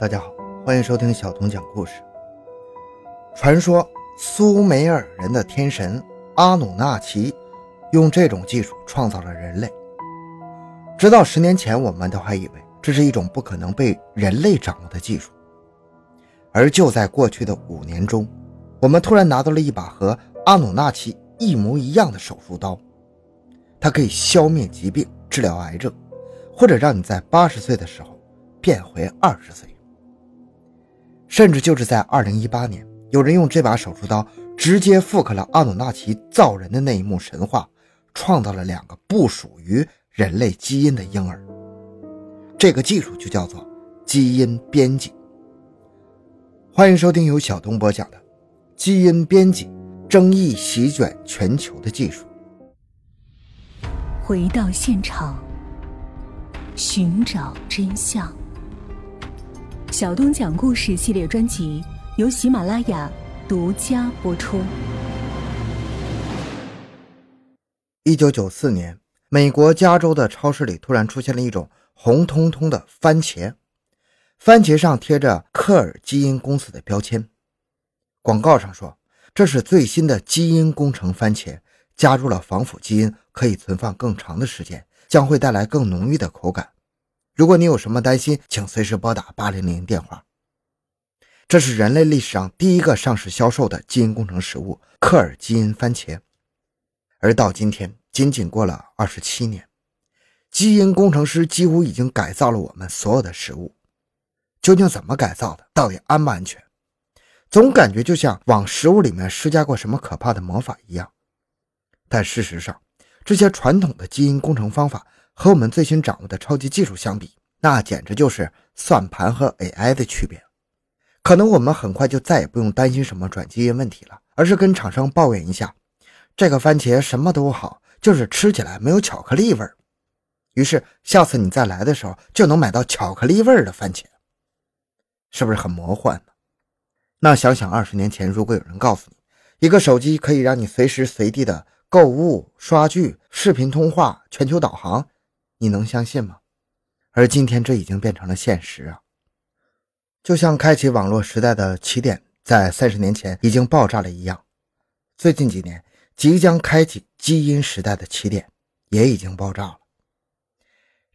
大家好，欢迎收听小童讲故事。传说苏美尔人的天神阿努纳奇用这种技术创造了人类。直到十年前，我们都还以为这是一种不可能被人类掌握的技术。而就在过去的五年中，我们突然拿到了一把和阿努纳奇一模一样的手术刀，它可以消灭疾病、治疗癌症，或者让你在八十岁的时候变回二十岁。甚至就是在二零一八年，有人用这把手术刀直接复刻了阿努纳奇造人的那一幕神话，创造了两个不属于人类基因的婴儿。这个技术就叫做基因编辑。欢迎收听由小东播讲的《基因编辑》，争议席卷全球的技术。回到现场，寻找真相。小东讲故事系列专辑由喜马拉雅独家播出。一九九四年，美国加州的超市里突然出现了一种红彤彤的番茄，番茄上贴着科尔基因公司的标签，广告上说这是最新的基因工程番茄，加入了防腐基因，可以存放更长的时间，将会带来更浓郁的口感。如果你有什么担心，请随时拨打八零零电话。这是人类历史上第一个上市销售的基因工程食物——克尔基因番茄。而到今天，仅仅过了二十七年，基因工程师几乎已经改造了我们所有的食物。究竟怎么改造的？到底安不安全？总感觉就像往食物里面施加过什么可怕的魔法一样。但事实上，这些传统的基因工程方法。和我们最新掌握的超级技术相比，那简直就是算盘和 AI 的区别。可能我们很快就再也不用担心什么转基因问题了，而是跟厂商抱怨一下，这个番茄什么都好，就是吃起来没有巧克力味儿。于是下次你再来的时候，就能买到巧克力味儿的番茄，是不是很魔幻？那想想二十年前，如果有人告诉你，一个手机可以让你随时随地的购物、刷剧、视频通话、全球导航。你能相信吗？而今天这已经变成了现实啊！就像开启网络时代的起点在三十年前已经爆炸了一样，最近几年即将开启基因时代的起点也已经爆炸了。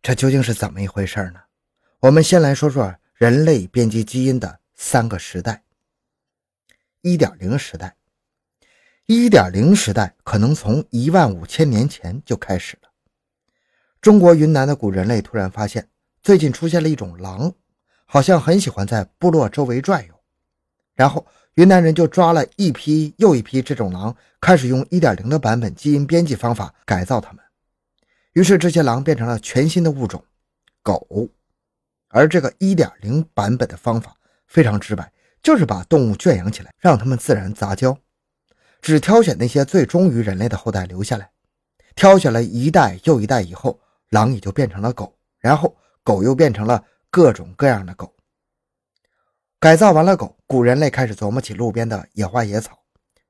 这究竟是怎么一回事呢？我们先来说说人类编辑基因的三个时代。一点零时代，一点零时代可能从一万五千年前就开始了。中国云南的古人类突然发现，最近出现了一种狼，好像很喜欢在部落周围转悠。然后云南人就抓了一批又一批这种狼，开始用1.0的版本基因编辑方法改造它们。于是这些狼变成了全新的物种——狗。而这个1.0版本的方法非常直白，就是把动物圈养起来，让它们自然杂交，只挑选那些最忠于人类的后代留下来。挑选了一代又一代以后。狼也就变成了狗，然后狗又变成了各种各样的狗。改造完了狗，古人类开始琢磨起路边的野花野草，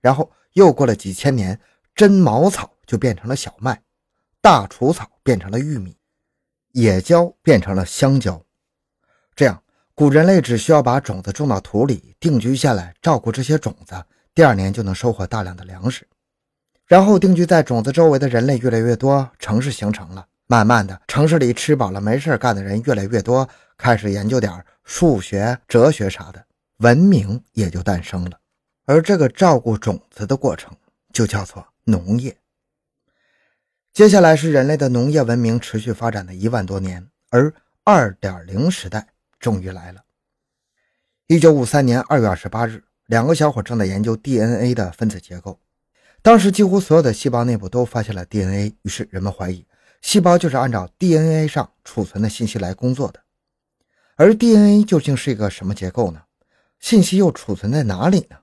然后又过了几千年，真茅草就变成了小麦，大除草变成了玉米，野椒变成了香蕉。这样，古人类只需要把种子种到土里，定居下来，照顾这些种子，第二年就能收获大量的粮食。然后，定居在种子周围的人类越来越多，城市形成了。慢慢的，城市里吃饱了没事干的人越来越多，开始研究点数学、哲学啥的，文明也就诞生了。而这个照顾种子的过程就叫做农业。接下来是人类的农业文明持续发展的一万多年，而二点零时代终于来了。一九五三年二月二十八日，两个小伙正在研究 DNA 的分子结构，当时几乎所有的细胞内部都发现了 DNA，于是人们怀疑。细胞就是按照 DNA 上储存的信息来工作的，而 DNA 究竟是一个什么结构呢？信息又储存在哪里呢？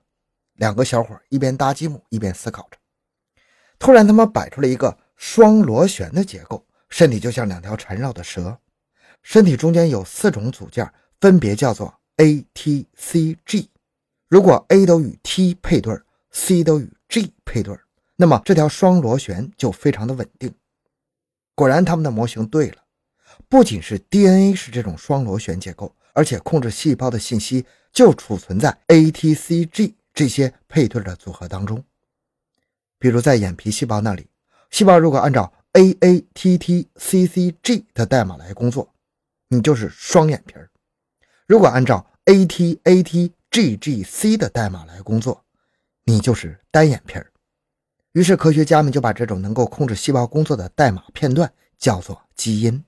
两个小伙一边搭积木一边思考着，突然他们摆出了一个双螺旋的结构，身体就像两条缠绕的蛇，身体中间有四种组件，分别叫做 A、T、C、G。如果 A 都与 T 配对，C 都与 G 配对，那么这条双螺旋就非常的稳定。果然，他们的模型对了，不仅是 DNA 是这种双螺旋结构，而且控制细胞的信息就储存在 ATCG 这些配对的组合当中。比如在眼皮细胞那里，细胞如果按照 AATTCCG 的代码来工作，你就是双眼皮儿；如果按照 ATATGGC 的代码来工作，你就是单眼皮儿。于是科学家们就把这种能够控制细胞工作的代码片段叫做基因。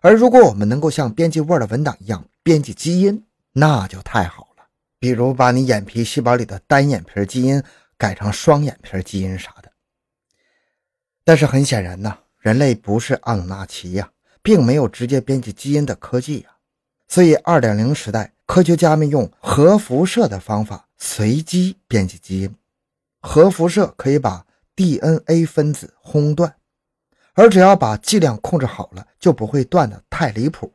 而如果我们能够像编辑 Word 文档一样编辑基因，那就太好了。比如把你眼皮细胞里的单眼皮基因改成双眼皮基因啥的。但是很显然呢，人类不是阿努纳奇呀，并没有直接编辑基因的科技呀。所以2.0时代，科学家们用核辐射的方法随机编辑基因。核辐射可以把 DNA 分子轰断，而只要把剂量控制好了，就不会断得太离谱。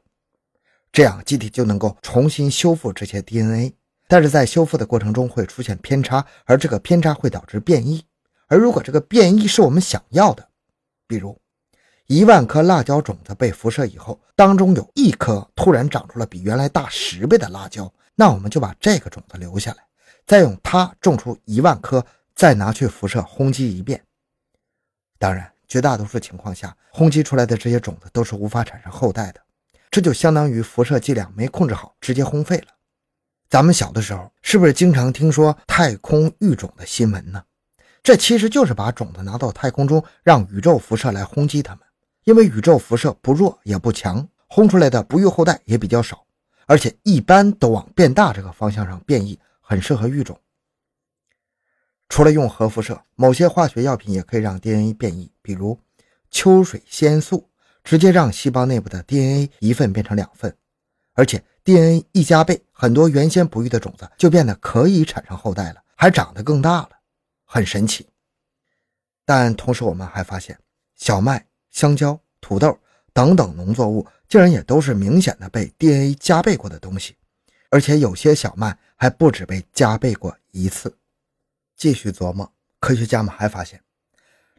这样机体就能够重新修复这些 DNA，但是在修复的过程中会出现偏差，而这个偏差会导致变异。而如果这个变异是我们想要的，比如一万颗辣椒种子被辐射以后，当中有一颗突然长出了比原来大十倍的辣椒，那我们就把这个种子留下来，再用它种出一万颗。再拿去辐射轰击一遍，当然，绝大多数情况下，轰击出来的这些种子都是无法产生后代的，这就相当于辐射剂量没控制好，直接轰废了。咱们小的时候是不是经常听说太空育种的新闻呢？这其实就是把种子拿到太空中，让宇宙辐射来轰击它们，因为宇宙辐射不弱也不强，轰出来的不育后代也比较少，而且一般都往变大这个方向上变异，很适合育种。除了用核辐射，某些化学药品也可以让 DNA 变异，比如秋水仙素，直接让细胞内部的 DNA 一份变成两份，而且 DNA 一加倍，很多原先不育的种子就变得可以产生后代了，还长得更大了，很神奇。但同时，我们还发现，小麦、香蕉、土豆等等农作物竟然也都是明显的被 DNA 加倍过的东西，而且有些小麦还不止被加倍过一次。继续琢磨，科学家们还发现，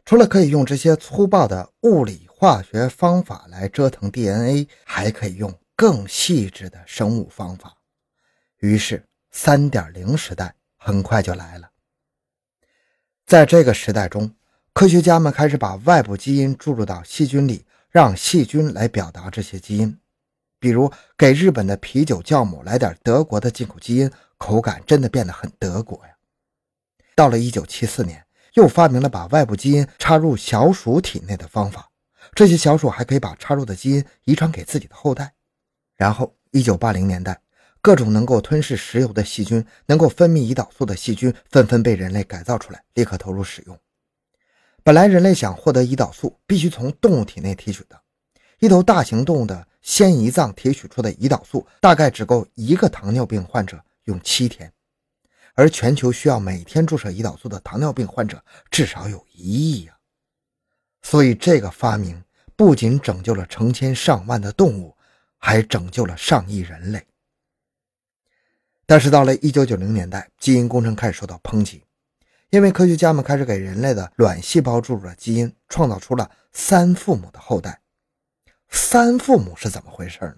除了可以用这些粗暴的物理化学方法来折腾 DNA，还可以用更细致的生物方法。于是，三点零时代很快就来了。在这个时代中，科学家们开始把外部基因注入到细菌里，让细菌来表达这些基因。比如，给日本的啤酒酵母来点德国的进口基因，口感真的变得很德国呀。到了一九七四年，又发明了把外部基因插入小鼠体内的方法。这些小鼠还可以把插入的基因遗传给自己的后代。然后，一九八零年代，各种能够吞噬石油的细菌、能够分泌胰岛素的细菌纷纷被人类改造出来，立刻投入使用。本来人类想获得胰岛素，必须从动物体内提取的。一头大型动物的先胰脏提取出的胰岛素，大概只够一个糖尿病患者用七天。而全球需要每天注射胰岛素的糖尿病患者至少有一亿呀，所以这个发明不仅拯救了成千上万的动物，还拯救了上亿人类。但是到了一九九零年代，基因工程开始受到抨击，因为科学家们开始给人类的卵细胞注入了基因，创造出了三父母的后代。三父母是怎么回事呢？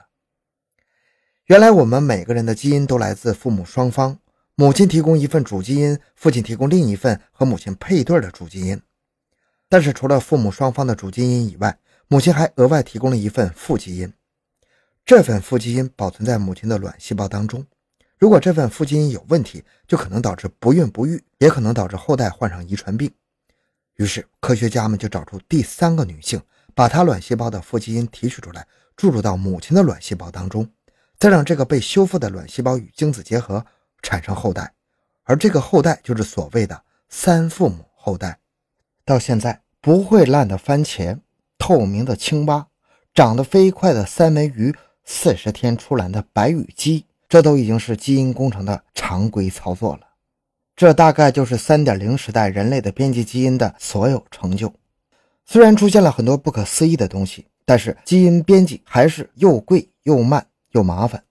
原来我们每个人的基因都来自父母双方。母亲提供一份主基因，父亲提供另一份和母亲配对的主基因。但是除了父母双方的主基因以外，母亲还额外提供了一份副基因。这份副基因保存在母亲的卵细胞当中。如果这份副基因有问题，就可能导致不孕不育，也可能导致后代患上遗传病。于是科学家们就找出第三个女性，把她卵细胞的副基因提取出来，注入到母亲的卵细胞当中，再让这个被修复的卵细胞与精子结合。产生后代，而这个后代就是所谓的三父母后代。到现在，不会烂的番茄、透明的青蛙、长得飞快的三文鱼、四十天出栏的白羽鸡，这都已经是基因工程的常规操作了。这大概就是三点零时代人类的编辑基因的所有成就。虽然出现了很多不可思议的东西，但是基因编辑还是又贵又慢又麻烦。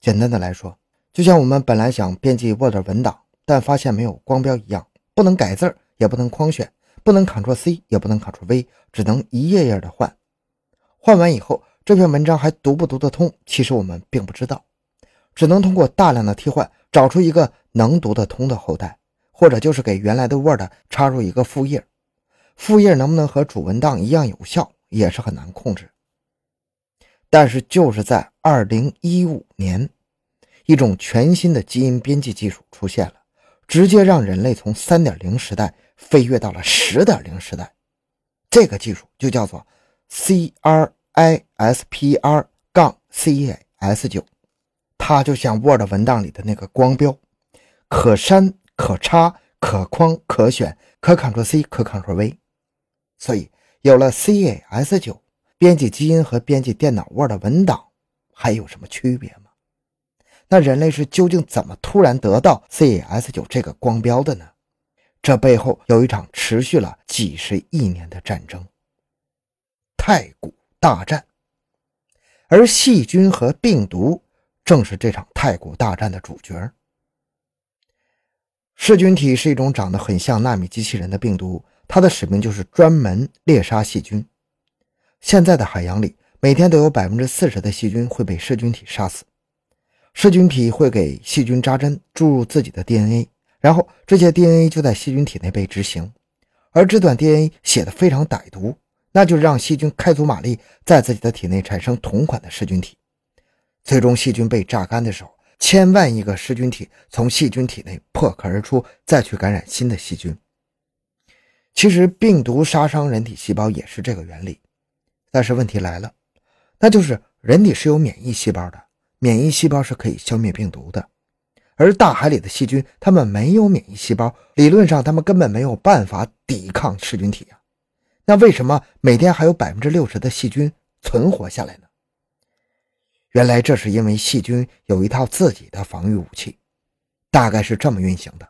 简单的来说。就像我们本来想编辑 Word 文档，但发现没有光标一样，不能改字儿，也不能框选，不能 Ctrl C，也不能 Ctrl V，只能一页页的换。换完以后，这篇文章还读不读得通，其实我们并不知道，只能通过大量的替换找出一个能读得通的后代，或者就是给原来的 Word 插入一个副页，副页能不能和主文档一样有效，也是很难控制。但是就是在2015年，一种全新的基因编辑技术出现了，直接让人类从3.0时代飞跃到了10.0时代。这个技术就叫做 CRISPR 杠 Cas9，它就像 Word 文档里的那个光标，可删、可插、可框、可选、可 Ctrl C、可 Ctrl V。所以有了 Cas9，编辑基因和编辑电脑 Word 文档还有什么区别吗？那人类是究竟怎么突然得到 Cas9 这个光标的呢？这背后有一场持续了几十亿年的战争——太古大战，而细菌和病毒正是这场太古大战的主角。噬菌体是一种长得很像纳米机器人的病毒，它的使命就是专门猎杀细菌。现在的海洋里，每天都有百分之四十的细菌会被噬菌体杀死。噬菌体会给细菌扎针，注入自己的 DNA。然后这些 DNA 就在细菌体内被执行，而这段 DNA 写的非常歹毒，那就是让细菌开足马力，在自己的体内产生同款的噬菌体。最终，细菌被榨干的时候，千万亿个噬菌体从细菌体内破壳而出，再去感染新的细菌。其实，病毒杀伤人体细胞也是这个原理，但是问题来了，那就是人体是有免疫细胞的，免疫细胞是可以消灭病毒的。而大海里的细菌，它们没有免疫细胞，理论上它们根本没有办法抵抗噬菌体啊。那为什么每天还有百分之六十的细菌存活下来呢？原来这是因为细菌有一套自己的防御武器，大概是这么运行的：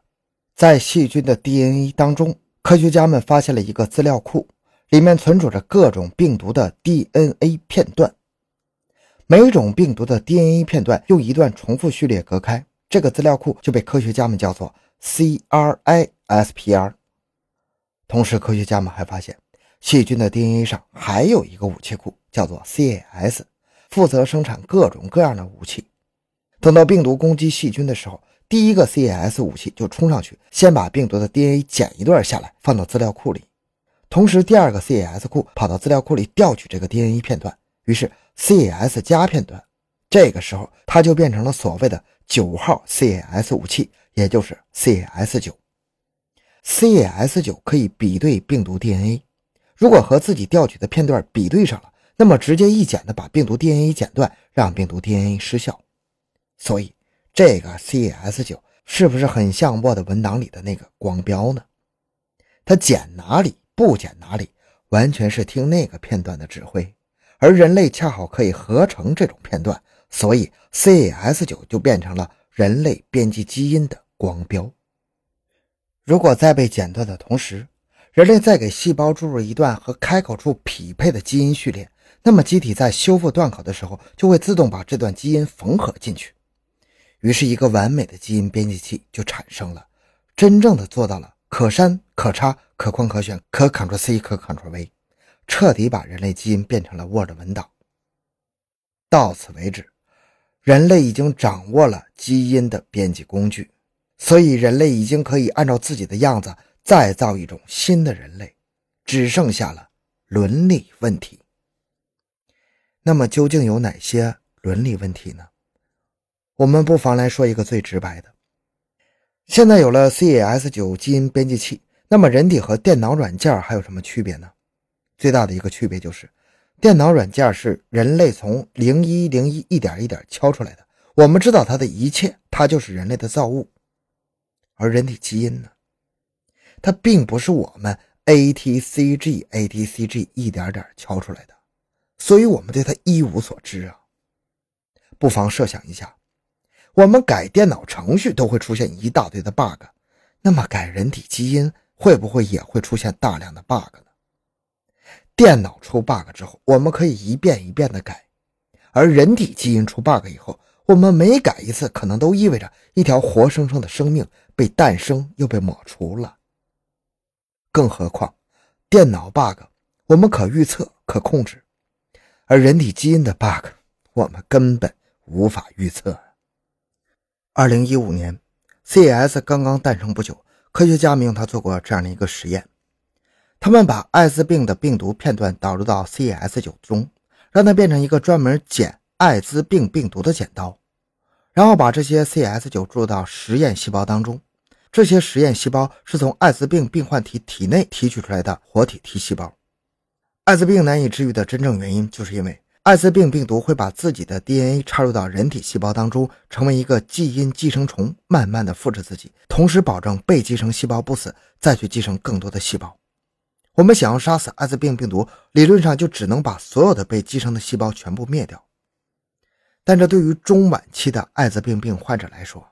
在细菌的 DNA 当中，科学家们发现了一个资料库，里面存储着各种病毒的 DNA 片段，每种病毒的 DNA 片段用一段重复序列隔开。这个资料库就被科学家们叫做 CRISPR。同时，科学家们还发现，细菌的 DNA 上还有一个武器库，叫做 CAS，负责生产各种各样的武器。等到病毒攻击细菌的时候，第一个 CAS 武器就冲上去，先把病毒的 DNA 剪一段下来，放到资料库里。同时，第二个 CAS 库跑到资料库里调取这个 DNA 片段，于是 C S 加片段。这个时候，它就变成了所谓的九号 C S 武器，也就是 C S 九。C S 九可以比对病毒 DNA，如果和自己调取的片段比对上了，那么直接一剪的把病毒 DNA 剪断，让病毒 DNA 失效。所以，这个 C S 九是不是很像 Word 文档里的那个光标呢？它剪哪里不剪哪里，完全是听那个片段的指挥，而人类恰好可以合成这种片段。所以，Cas9 就变成了人类编辑基因的光标。如果在被剪断的同时，人类再给细胞注入一段和开口处匹配的基因序列，那么机体在修复断口的时候，就会自动把这段基因缝合进去。于是，一个完美的基因编辑器就产生了，真正的做到了可删、可插、可框、可选、可 Ctrl C、可 Ctrl V，彻底把人类基因变成了 Word 文档。到此为止。人类已经掌握了基因的编辑工具，所以人类已经可以按照自己的样子再造一种新的人类，只剩下了伦理问题。那么究竟有哪些伦理问题呢？我们不妨来说一个最直白的：现在有了 Cas9 基因编辑器，那么人体和电脑软件还有什么区别呢？最大的一个区别就是。电脑软件是人类从零一零一一点一点敲出来的，我们知道它的一切，它就是人类的造物。而人体基因呢？它并不是我们 A T C G A T C G 一点点敲出来的，所以我们对它一无所知啊。不妨设想一下，我们改电脑程序都会出现一大堆的 bug，那么改人体基因会不会也会出现大量的 bug 呢？电脑出 bug 之后，我们可以一遍一遍的改；而人体基因出 bug 以后，我们每改一次，可能都意味着一条活生生的生命被诞生又被抹除了。更何况，电脑 bug 我们可预测、可控制，而人体基因的 bug，我们根本无法预测。二零一五年，C.S. 刚刚诞生不久，科学家们用它做过这样的一个实验：他们把艾滋病的病毒片段导入到 C S 九中，让它变成一个专门剪艾滋病病毒的剪刀，然后把这些 C S 九注入到实验细胞当中。这些实验细胞是从艾滋病病患体体内提取出来的活体 T 细胞。艾滋病难以治愈的真正原因，就是因为艾滋病病毒会把自己的 DNA 插入到人体细胞当中，成为一个基因寄生虫，慢慢的复制自己，同时保证被寄生细胞不死，再去寄生更多的细胞。我们想要杀死艾滋病病毒，理论上就只能把所有的被寄生的细胞全部灭掉。但这对于中晚期的艾滋病病患者来说，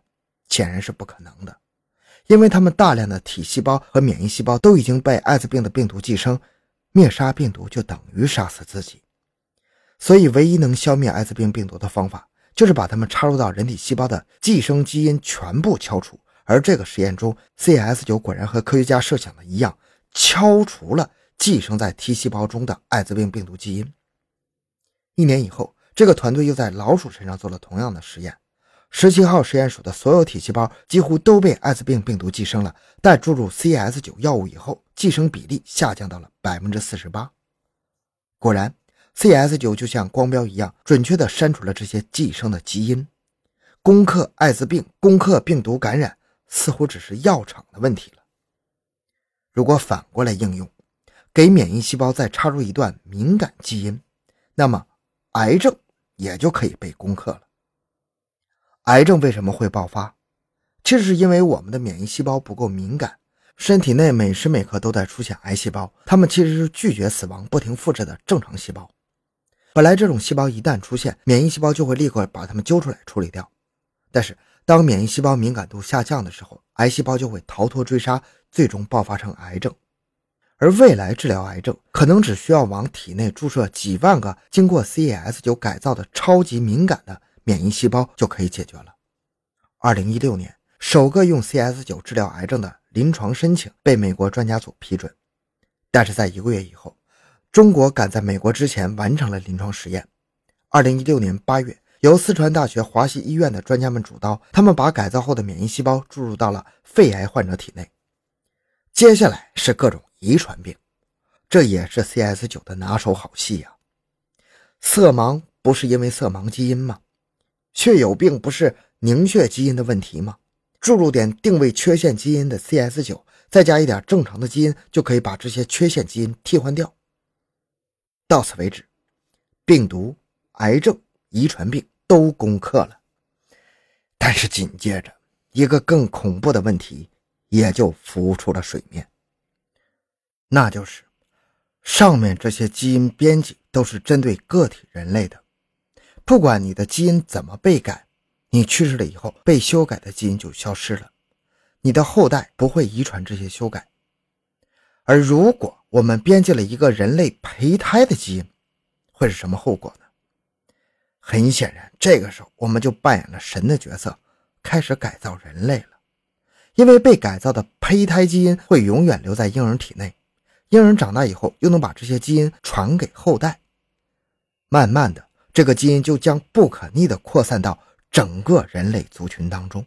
显然是不可能的，因为他们大量的体细胞和免疫细胞都已经被艾滋病的病毒寄生。灭杀病毒就等于杀死自己，所以唯一能消灭艾滋病病毒的方法，就是把它们插入到人体细胞的寄生基因全部敲除。而这个实验中，CS9 果然和科学家设想的一样，敲除了寄生在 T 细胞中的艾滋病病毒基因。一年以后，这个团队又在老鼠身上做了同样的实验。十七号实验鼠的所有体细胞几乎都被艾滋病病毒寄生了，但注入 CS9 药物以后，寄生比例下降到了百分之四十八。果然，CS9 就像光标一样，准确地删除了这些寄生的基因。攻克艾滋病、攻克病毒感染，似乎只是药厂的问题了。如果反过来应用，给免疫细胞再插入一段敏感基因，那么癌症也就可以被攻克了。癌症为什么会爆发？其实是因为我们的免疫细胞不够敏感，身体内每时每刻都在出现癌细胞，它们其实是拒绝死亡、不停复制的正常细胞。本来这种细胞一旦出现，免疫细胞就会立刻把它们揪出来处理掉。但是当免疫细胞敏感度下降的时候，癌细胞就会逃脱追杀，最终爆发成癌症。而未来治疗癌症，可能只需要往体内注射几万个经过 CAS9 改造的超级敏感的。免疫细胞就可以解决了。二零一六年，首个用 CS 九治疗癌症的临床申请被美国专家组批准，但是在一个月以后，中国赶在美国之前完成了临床实验。二零一六年八月，由四川大学华西医院的专家们主刀，他们把改造后的免疫细胞注入到了肺癌患者体内。接下来是各种遗传病，这也是 CS 九的拿手好戏呀。色盲不是因为色盲基因吗？血友病不是凝血基因的问题吗？注入点定位缺陷基因的 CS9，再加一点正常的基因，就可以把这些缺陷基因替换掉。到此为止，病毒、癌症、遗传病都攻克了。但是紧接着，一个更恐怖的问题也就浮出了水面，那就是上面这些基因编辑都是针对个体人类的。不管你的基因怎么被改，你去世了以后，被修改的基因就消失了，你的后代不会遗传这些修改。而如果我们编辑了一个人类胚胎的基因，会是什么后果呢？很显然，这个时候我们就扮演了神的角色，开始改造人类了。因为被改造的胚胎基因会永远留在婴儿体内，婴儿长大以后又能把这些基因传给后代，慢慢的。这个基因就将不可逆的扩散到整个人类族群当中。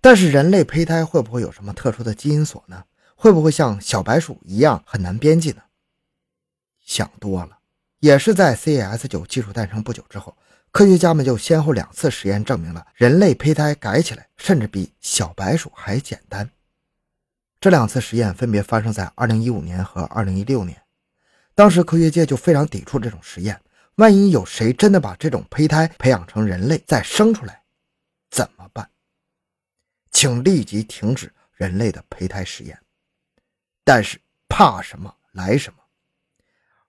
但是，人类胚胎会不会有什么特殊的基因锁呢？会不会像小白鼠一样很难编辑呢？想多了。也是在 CAS9 技术诞生不久之后，科学家们就先后两次实验证明了人类胚胎改起来甚至比小白鼠还简单。这两次实验分别发生在2015年和2016年。当时科学界就非常抵触这种实验。万一有谁真的把这种胚胎培养成人类再生出来，怎么办？请立即停止人类的胚胎实验。但是怕什么来什么。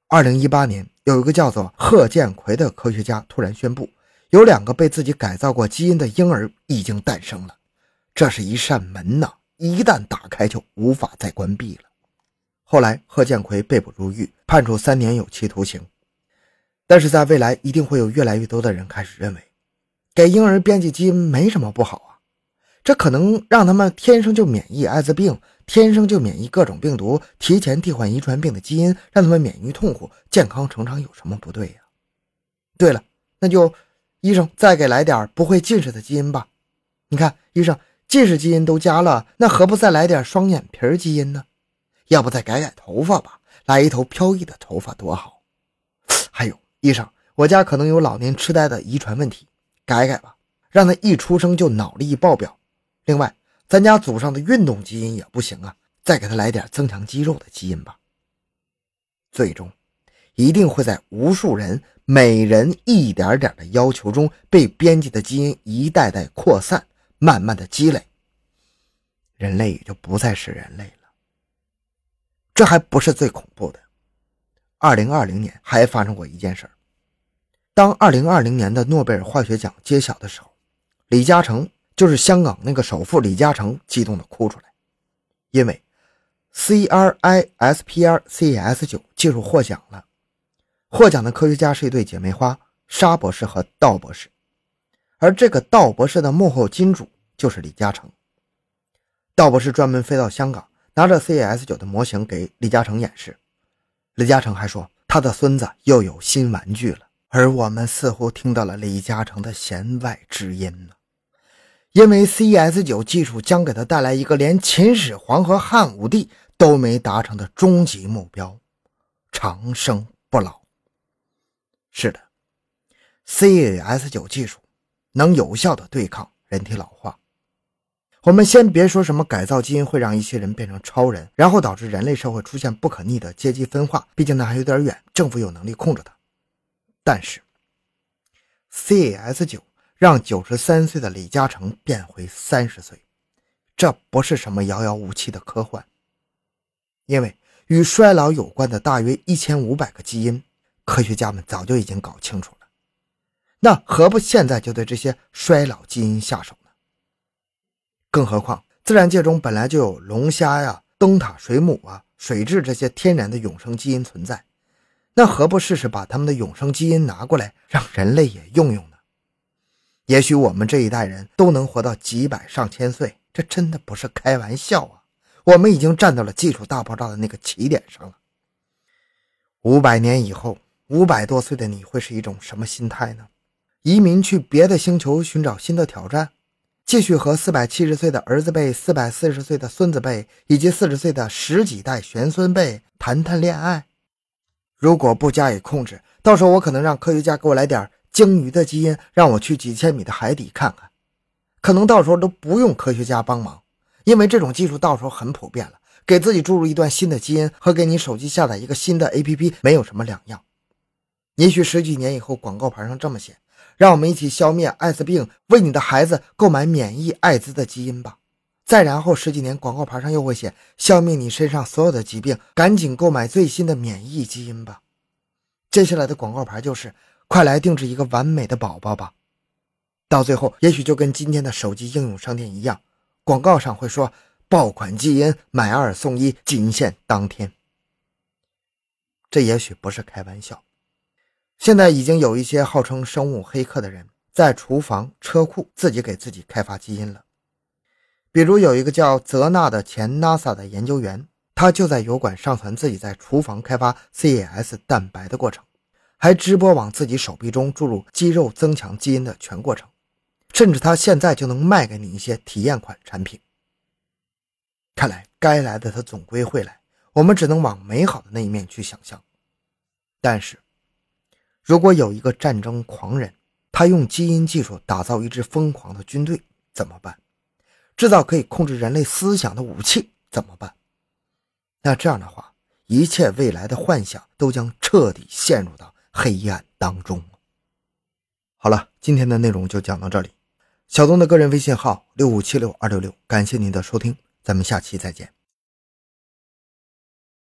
二零一八年，有一个叫做贺建奎的科学家突然宣布，有两个被自己改造过基因的婴儿已经诞生了。这是一扇门呐，一旦打开就无法再关闭了。后来，贺建奎被捕入狱，判处三年有期徒刑。但是在未来，一定会有越来越多的人开始认为，给婴儿编辑基因没什么不好。这可能让他们天生就免疫艾滋病，天生就免疫各种病毒，提前替换遗传病的基因，让他们免于痛苦，健康成长有什么不对呀？对了，那就医生再给来点不会近视的基因吧。你看，医生近视基因都加了，那何不再来点双眼皮基因呢？要不再改改头发吧，来一头飘逸的头发多好。还有，医生，我家可能有老年痴呆的遗传问题，改改吧，让他一出生就脑力爆表。另外，咱家祖上的运动基因也不行啊，再给他来点增强肌肉的基因吧。最终，一定会在无数人每人一点点的要求中，被编辑的基因一代代扩散，慢慢的积累，人类也就不再是人类了。这还不是最恐怖的。二零二零年还发生过一件事儿。当二零二零年的诺贝尔化学奖揭晓的时候，李嘉诚就是香港那个首富李嘉诚激动的哭出来，因为 C R I S P R C S 九技术获奖了。获奖的科学家是一对姐妹花，沙博士和道博士，而这个道博士的幕后金主就是李嘉诚。道博士专门飞到香港。拿着 C S 九的模型给李嘉诚演示，李嘉诚还说他的孙子又有新玩具了。而我们似乎听到了李嘉诚的弦外之音呢，因为 C S 九技术将给他带来一个连秦始皇和汉武帝都没达成的终极目标——长生不老。是的 C S 九技术能有效的对抗人体老化。我们先别说什么改造基因会让一些人变成超人，然后导致人类社会出现不可逆的阶级分化，毕竟那还有点远，政府有能力控制它。但是 C S 九让九十三岁的李嘉诚变回三十岁，这不是什么遥遥无期的科幻，因为与衰老有关的大约一千五百个基因，科学家们早就已经搞清楚了。那何不现在就对这些衰老基因下手呢？更何况，自然界中本来就有龙虾呀、灯塔水母啊、水蛭这些天然的永生基因存在，那何不试试把他们的永生基因拿过来，让人类也用用呢？也许我们这一代人都能活到几百上千岁，这真的不是开玩笑啊！我们已经站到了技术大爆炸的那个起点上了。五百年以后，五百多岁的你会是一种什么心态呢？移民去别的星球寻找新的挑战？继续和四百七十岁的儿子辈、四百四十岁的孙子辈以及四十岁的十几代玄孙辈谈谈恋爱。如果不加以控制，到时候我可能让科学家给我来点鲸鱼的基因，让我去几千米的海底看看。可能到时候都不用科学家帮忙，因为这种技术到时候很普遍了。给自己注入一段新的基因，和给你手机下载一个新的 APP 没有什么两样。也许十几年以后，广告牌上这么写。让我们一起消灭艾滋病，为你的孩子购买免疫艾滋的基因吧。再然后十几年，广告牌上又会写消灭你身上所有的疾病，赶紧购买最新的免疫基因吧。接下来的广告牌就是快来定制一个完美的宝宝吧。到最后，也许就跟今天的手机应用商店一样，广告上会说爆款基因买二送一，仅限当天。这也许不是开玩笑。现在已经有一些号称生物黑客的人在厨房、车库自己给自己开发基因了。比如有一个叫泽纳的前 NASA 的研究员，他就在油管上传自己在厨房开发 CAS 蛋白的过程，还直播往自己手臂中注入肌肉增强基因的全过程，甚至他现在就能卖给你一些体验款产品。看来该来的他总归会来，我们只能往美好的那一面去想象。但是。如果有一个战争狂人，他用基因技术打造一支疯狂的军队，怎么办？制造可以控制人类思想的武器，怎么办？那这样的话，一切未来的幻想都将彻底陷入到黑暗当中。好了，今天的内容就讲到这里。小东的个人微信号六五七六二六六，感谢您的收听，咱们下期再见。